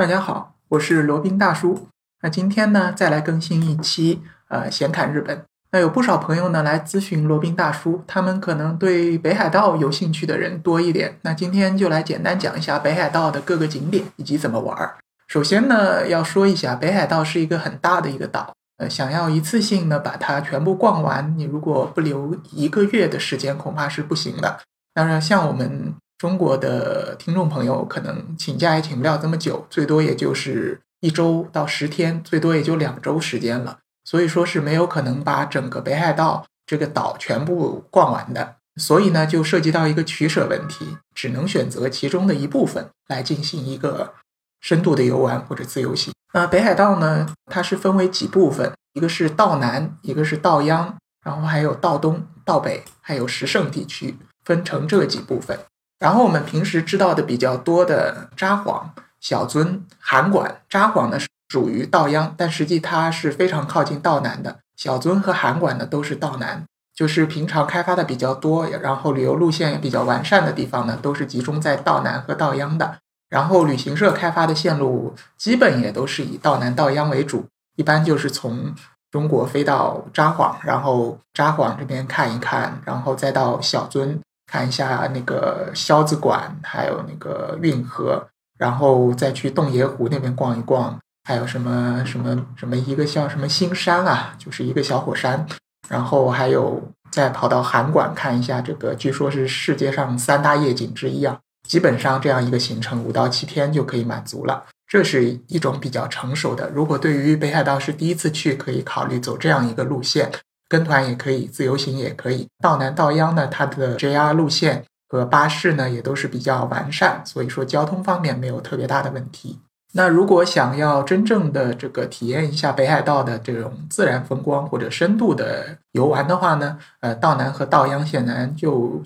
大家好，我是罗宾大叔。那今天呢，再来更新一期呃闲侃日本。那有不少朋友呢来咨询罗宾大叔，他们可能对北海道有兴趣的人多一点。那今天就来简单讲一下北海道的各个景点以及怎么玩儿。首先呢，要说一下北海道是一个很大的一个岛，呃，想要一次性呢把它全部逛完，你如果不留一个月的时间，恐怕是不行的。当然，像我们。中国的听众朋友可能请假也请不了这么久，最多也就是一周到十天，最多也就两周时间了。所以说是没有可能把整个北海道这个岛全部逛完的。所以呢，就涉及到一个取舍问题，只能选择其中的一部分来进行一个深度的游玩或者自由行。那北海道呢，它是分为几部分，一个是道南，一个是道央，然后还有道东、道北，还有石胜地区，分成这几部分。然后我们平时知道的比较多的札幌、小樽、函馆，札幌呢是属于道央，但实际它是非常靠近道南的。小樽和函馆呢都是道南，就是平常开发的比较多，然后旅游路线也比较完善的地方呢，都是集中在道南和道央的。然后旅行社开发的线路基本也都是以道南、道央为主，一般就是从中国飞到札幌，然后札幌这边看一看，然后再到小樽。看一下那个萧子馆，还有那个运河，然后再去洞爷湖那边逛一逛，还有什么什么什么一个叫什么新山啊，就是一个小火山，然后还有再跑到函馆看一下这个，据说是世界上三大夜景之一啊。基本上这样一个行程五到七天就可以满足了，这是一种比较成熟的。如果对于北海道是第一次去，可以考虑走这样一个路线。跟团也可以，自由行也可以。道南道央呢，它的 JR 路线和巴士呢也都是比较完善，所以说交通方面没有特别大的问题。那如果想要真正的这个体验一下北海道的这种自然风光或者深度的游玩的话呢，呃，道南和道央显然就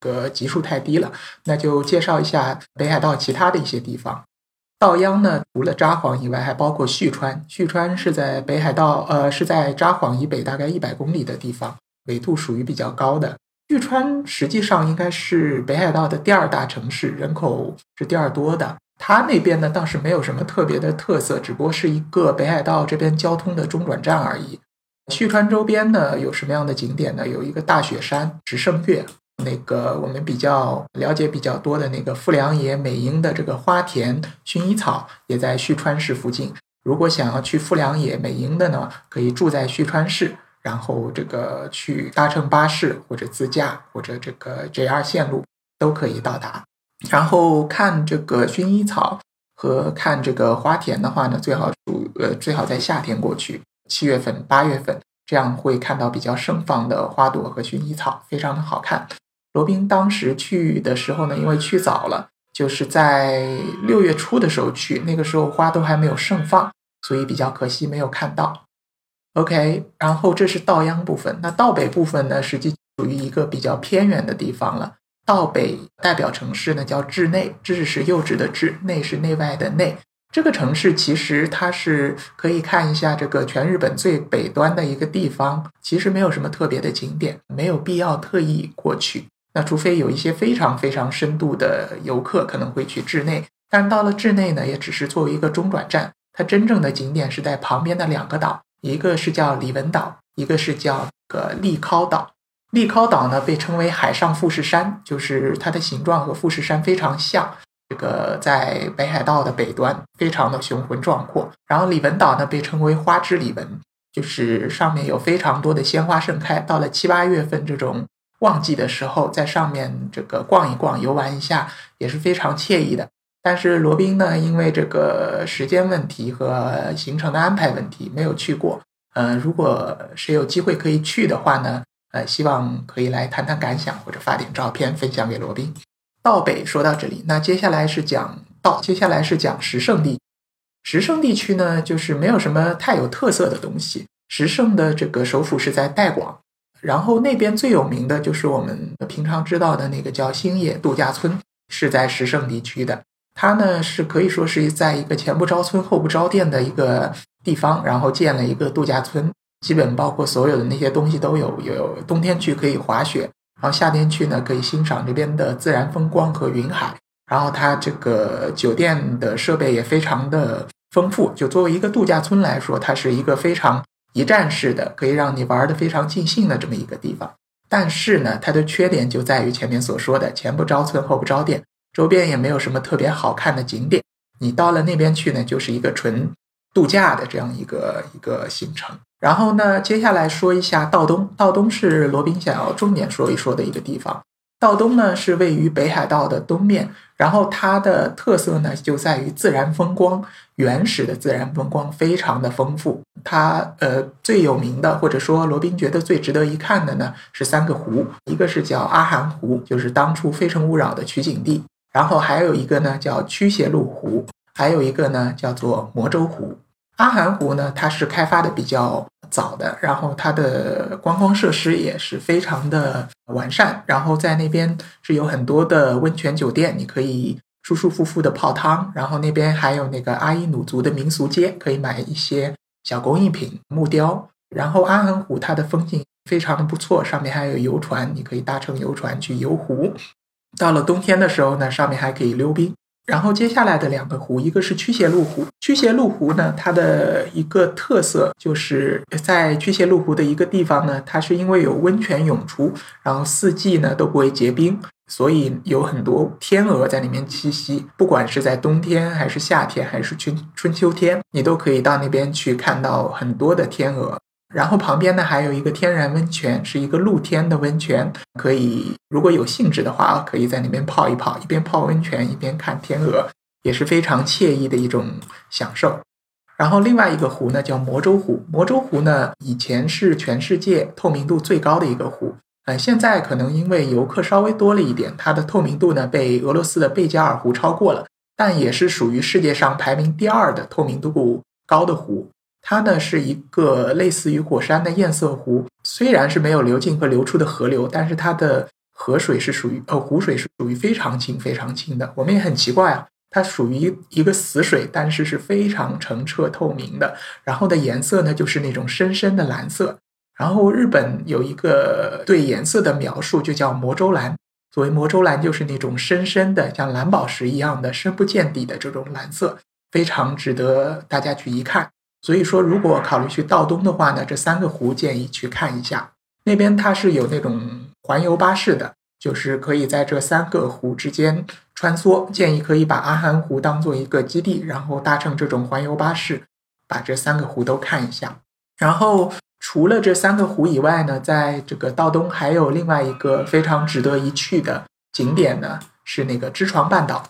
个级数太低了，那就介绍一下北海道其他的一些地方。道央呢，除了札幌以外，还包括旭川。旭川是在北海道，呃，是在札幌以北大概一百公里的地方，纬度属于比较高的。旭川实际上应该是北海道的第二大城市，人口是第二多的。它那边呢倒是没有什么特别的特色，只不过是一个北海道这边交通的中转站而已。旭川周边呢有什么样的景点呢？有一个大雪山直胜岳。那个我们比较了解比较多的那个富良野美瑛的这个花田薰衣草也在旭川市附近。如果想要去富良野美瑛的呢，可以住在旭川市，然后这个去搭乘巴士或者自驾或者这个 JR 线路都可以到达。然后看这个薰衣草和看这个花田的话呢，最好住呃最好在夏天过去，七月份八月份，这样会看到比较盛放的花朵和薰衣草，非常的好看。罗宾当时去的时候呢，因为去早了，就是在六月初的时候去，那个时候花都还没有盛放，所以比较可惜没有看到。OK，然后这是道央部分，那道北部分呢，实际属于一个比较偏远的地方了。道北代表城市呢叫稚内，稚是幼稚的稚，内是内外的内。这个城市其实它是可以看一下这个全日本最北端的一个地方，其实没有什么特别的景点，没有必要特意过去。那除非有一些非常非常深度的游客可能会去稚内，但到了稚内呢，也只是作为一个中转站。它真正的景点是在旁边的两个岛，一个是叫里文岛，一个是叫个利尻岛。利尻岛呢被称为海上富士山，就是它的形状和富士山非常像。这个在北海道的北端，非常的雄浑壮阔。然后里文岛呢被称为花之里文，就是上面有非常多的鲜花盛开。到了七八月份这种。旺季的时候，在上面这个逛一逛、游玩一下也是非常惬意的。但是罗宾呢，因为这个时间问题和行程的安排问题，没有去过。呃，如果谁有机会可以去的话呢，呃，希望可以来谈谈感想，或者发点照片分享给罗宾。道北说到这里，那接下来是讲道，接下来是讲石胜地。石胜地区呢，就是没有什么太有特色的东西。石胜的这个首府是在代广。然后那边最有名的就是我们平常知道的那个叫星野度假村，是在石胜地区的。它呢是可以说是在一个前不着村后不着店的一个地方，然后建了一个度假村，基本包括所有的那些东西都有。有冬天去可以滑雪，然后夏天去呢可以欣赏这边的自然风光和云海。然后它这个酒店的设备也非常的丰富。就作为一个度假村来说，它是一个非常一站式的，可以让你玩的非常尽兴的这么一个地方。但是呢，它的缺点就在于前面所说的前不着村后不着店，周边也没有什么特别好看的景点。你到了那边去呢，就是一个纯度假的这样一个一个行程。然后呢，接下来说一下道东。道东是罗宾想要重点说一说的一个地方。道东呢是位于北海道的东面，然后它的特色呢就在于自然风光，原始的自然风光非常的丰富。它呃最有名的，或者说罗宾觉得最值得一看的呢是三个湖，一个是叫阿寒湖，就是当初《非诚勿扰》的取景地，然后还有一个呢叫驱邪路湖，还有一个呢叫做魔州湖。阿寒湖呢，它是开发的比较早的，然后它的观光设施也是非常的完善，然后在那边是有很多的温泉酒店，你可以舒舒服服的泡汤，然后那边还有那个阿伊努族的民俗街，可以买一些小工艺品、木雕。然后阿寒湖它的风景非常的不错，上面还有游船，你可以搭乘游船去游湖。到了冬天的时候呢，上面还可以溜冰。然后接下来的两个湖，一个是驱邪路湖。驱邪路湖呢，它的一个特色就是在驱邪路湖的一个地方呢，它是因为有温泉涌出，然后四季呢都不会结冰，所以有很多天鹅在里面栖息。不管是在冬天还是夏天还是春春秋天，你都可以到那边去看到很多的天鹅。然后旁边呢还有一个天然温泉，是一个露天的温泉，可以如果有兴致的话，可以在那边泡一泡，一边泡温泉一边看天鹅，也是非常惬意的一种享受。然后另外一个湖呢叫魔州湖，魔州湖呢以前是全世界透明度最高的一个湖，呃，现在可能因为游客稍微多了一点，它的透明度呢被俄罗斯的贝加尔湖超过了，但也是属于世界上排名第二的透明度高的湖。它呢是一个类似于火山的堰塞湖，虽然是没有流进和流出的河流，但是它的河水是属于呃湖水是属于非常清非常清的。我们也很奇怪啊，它属于一个死水，但是是非常澄澈透明的。然后的颜色呢就是那种深深的蓝色。然后日本有一个对颜色的描述，就叫魔州蓝。所谓魔州蓝，就是那种深深的像蓝宝石一样的深不见底的这种蓝色，非常值得大家去一看。所以说，如果考虑去道东的话呢，这三个湖建议去看一下。那边它是有那种环游巴士的，就是可以在这三个湖之间穿梭。建议可以把阿寒湖当做一个基地，然后搭乘这种环游巴士，把这三个湖都看一下。然后除了这三个湖以外呢，在这个道东还有另外一个非常值得一去的景点呢，是那个知床半岛。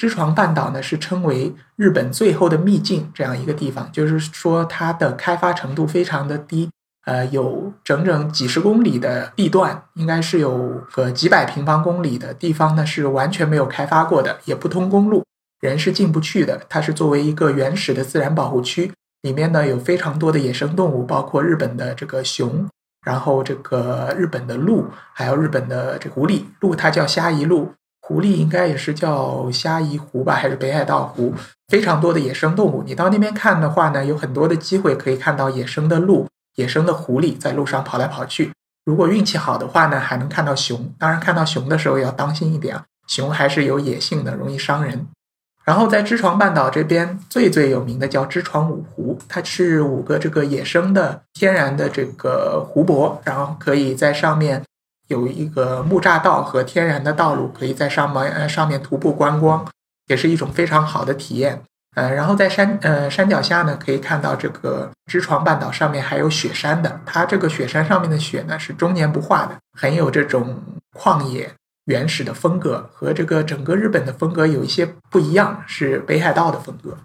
知床半岛呢是称为日本最后的秘境这样一个地方，就是说它的开发程度非常的低，呃，有整整几十公里的地段，应该是有个几百平方公里的地方呢是完全没有开发过的，也不通公路，人是进不去的。它是作为一个原始的自然保护区，里面呢有非常多的野生动物，包括日本的这个熊，然后这个日本的鹿，还有日本的这狐狸，鹿它叫虾夷鹿。狐狸应该也是叫虾夷湖吧，还是北海道湖？非常多的野生动物。你到那边看的话呢，有很多的机会可以看到野生的鹿、野生的狐狸在路上跑来跑去。如果运气好的话呢，还能看到熊。当然，看到熊的时候要当心一点啊，熊还是有野性的，容易伤人。然后在知床半岛这边最最有名的叫知床五湖，它是五个这个野生的天然的这个湖泊，然后可以在上面。有一个木栅道和天然的道路，可以在上面呃上面徒步观光，也是一种非常好的体验。呃，然后在山呃山脚下呢，可以看到这个知床半岛上面还有雪山的。它这个雪山上面的雪呢是终年不化的，很有这种旷野原始的风格，和这个整个日本的风格有一些不一样，是北海道的风格。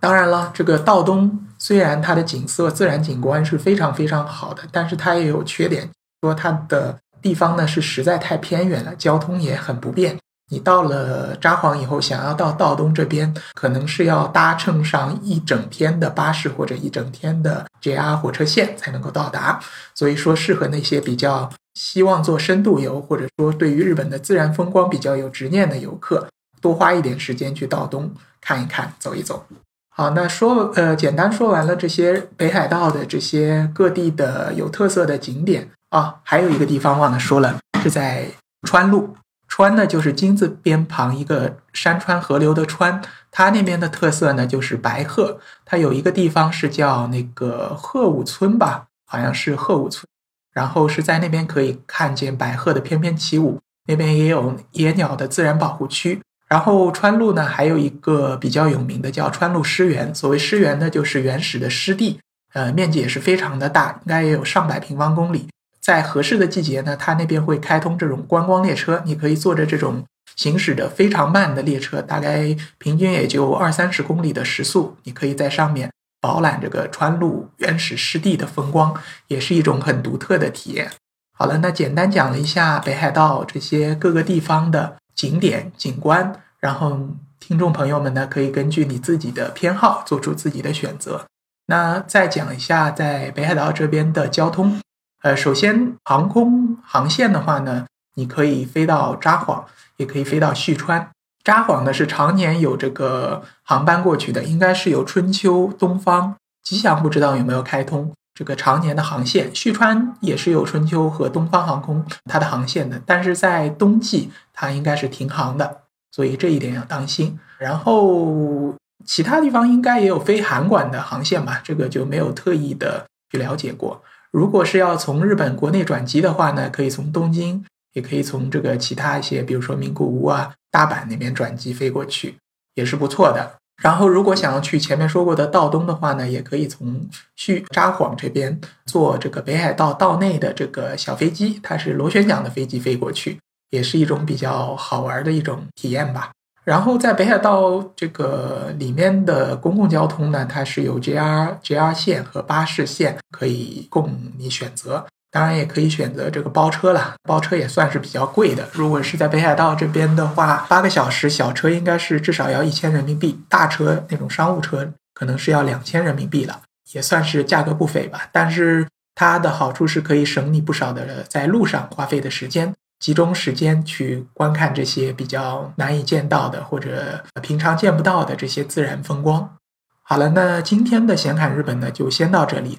当然了，这个道东虽然它的景色自然景观是非常非常好的，但是它也有缺点，说它的。地方呢是实在太偏远了，交通也很不便。你到了札幌以后，想要到道东这边，可能是要搭乘上一整天的巴士或者一整天的 JR 火车线才能够到达。所以说，适合那些比较希望做深度游，或者说对于日本的自然风光比较有执念的游客，多花一点时间去道东看一看、走一走。好，那说呃，简单说完了这些北海道的这些各地的有特色的景点。啊，还有一个地方忘了说了，是在川路。川呢就是金字边旁一个山川河流的川，它那边的特色呢就是白鹤，它有一个地方是叫那个鹤舞村吧，好像是鹤舞村，然后是在那边可以看见白鹤的翩翩起舞，那边也有野鸟的自然保护区。然后川路呢，还有一个比较有名的叫川路湿原。所谓湿原呢，就是原始的湿地，呃，面积也是非常的大，应该也有上百平方公里。在合适的季节呢，它那边会开通这种观光列车，你可以坐着这种行驶的非常慢的列车，大概平均也就二三十公里的时速，你可以在上面饱览这个川路原始湿地的风光，也是一种很独特的体验。好了，那简单讲了一下北海道这些各个地方的。景点景观，然后听众朋友们呢，可以根据你自己的偏好做出自己的选择。那再讲一下在北海道这边的交通。呃，首先航空航线的话呢，你可以飞到札幌，也可以飞到旭川。札幌呢是常年有这个航班过去的，应该是有春秋、东方、吉祥，不知道有没有开通。这个常年的航线，旭川也是有春秋和东方航空它的航线的，但是在冬季它应该是停航的，所以这一点要当心。然后其他地方应该也有飞韩馆的航线吧，这个就没有特意的去了解过。如果是要从日本国内转机的话呢，可以从东京，也可以从这个其他一些，比如说名古屋啊、大阪那边转机飞过去，也是不错的。然后，如果想要去前面说过的道东的话呢，也可以从去札幌这边坐这个北海道道内的这个小飞机，它是螺旋桨的飞机飞过去，也是一种比较好玩的一种体验吧。然后在北海道这个里面的公共交通呢，它是有 JR JR 线和巴士线可以供你选择。当然也可以选择这个包车了，包车也算是比较贵的。如果是在北海道这边的话，八个小时小车应该是至少要一千人民币，大车那种商务车可能是要两千人民币了，也算是价格不菲吧。但是它的好处是可以省你不少的在路上花费的时间，集中时间去观看这些比较难以见到的或者平常见不到的这些自然风光。好了，那今天的闲侃日本呢，就先到这里。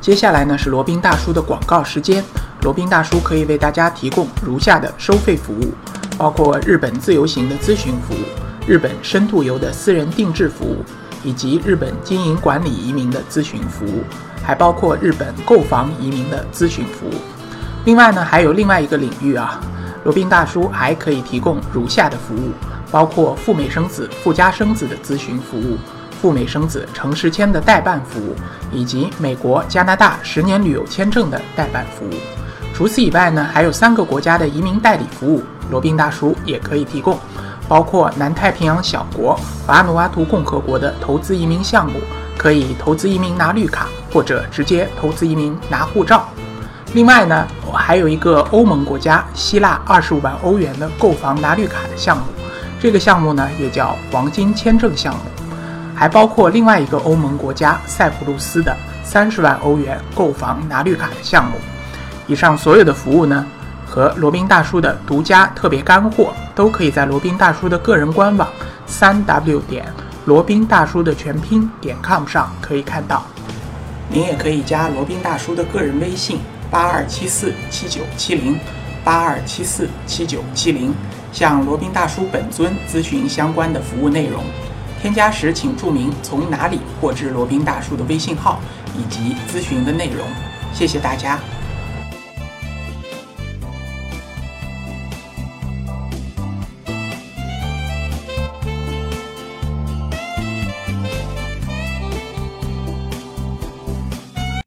接下来呢是罗宾大叔的广告时间。罗宾大叔可以为大家提供如下的收费服务，包括日本自由行的咨询服务、日本深度游的私人定制服务，以及日本经营管理移民的咨询服务，还包括日本购房移民的咨询服务。另外呢，还有另外一个领域啊，罗宾大叔还可以提供如下的服务，包括赴美生子、附加生子的咨询服务。赴美生子、城市签的代办服务，以及美国、加拿大十年旅游签证的代办服务。除此以外呢，还有三个国家的移民代理服务，罗宾大叔也可以提供，包括南太平洋小国瓦努阿图共和国的投资移民项目，可以投资移民拿绿卡，或者直接投资移民拿护照。另外呢，我还有一个欧盟国家希腊二十五万欧元的购房拿绿卡的项目，这个项目呢也叫黄金签证项目。还包括另外一个欧盟国家塞浦路斯的三十万欧元购房拿绿卡的项目。以上所有的服务呢，和罗宾大叔的独家特别干货，都可以在罗宾大叔的个人官网三 w 点罗宾大叔的全拼点 com 上可以看到。您也可以加罗宾大叔的个人微信八二七四七九七零八二七四七九七零，向罗宾大叔本尊咨询相关的服务内容。添加时请注明从哪里获知罗宾大叔的微信号以及咨询的内容，谢谢大家。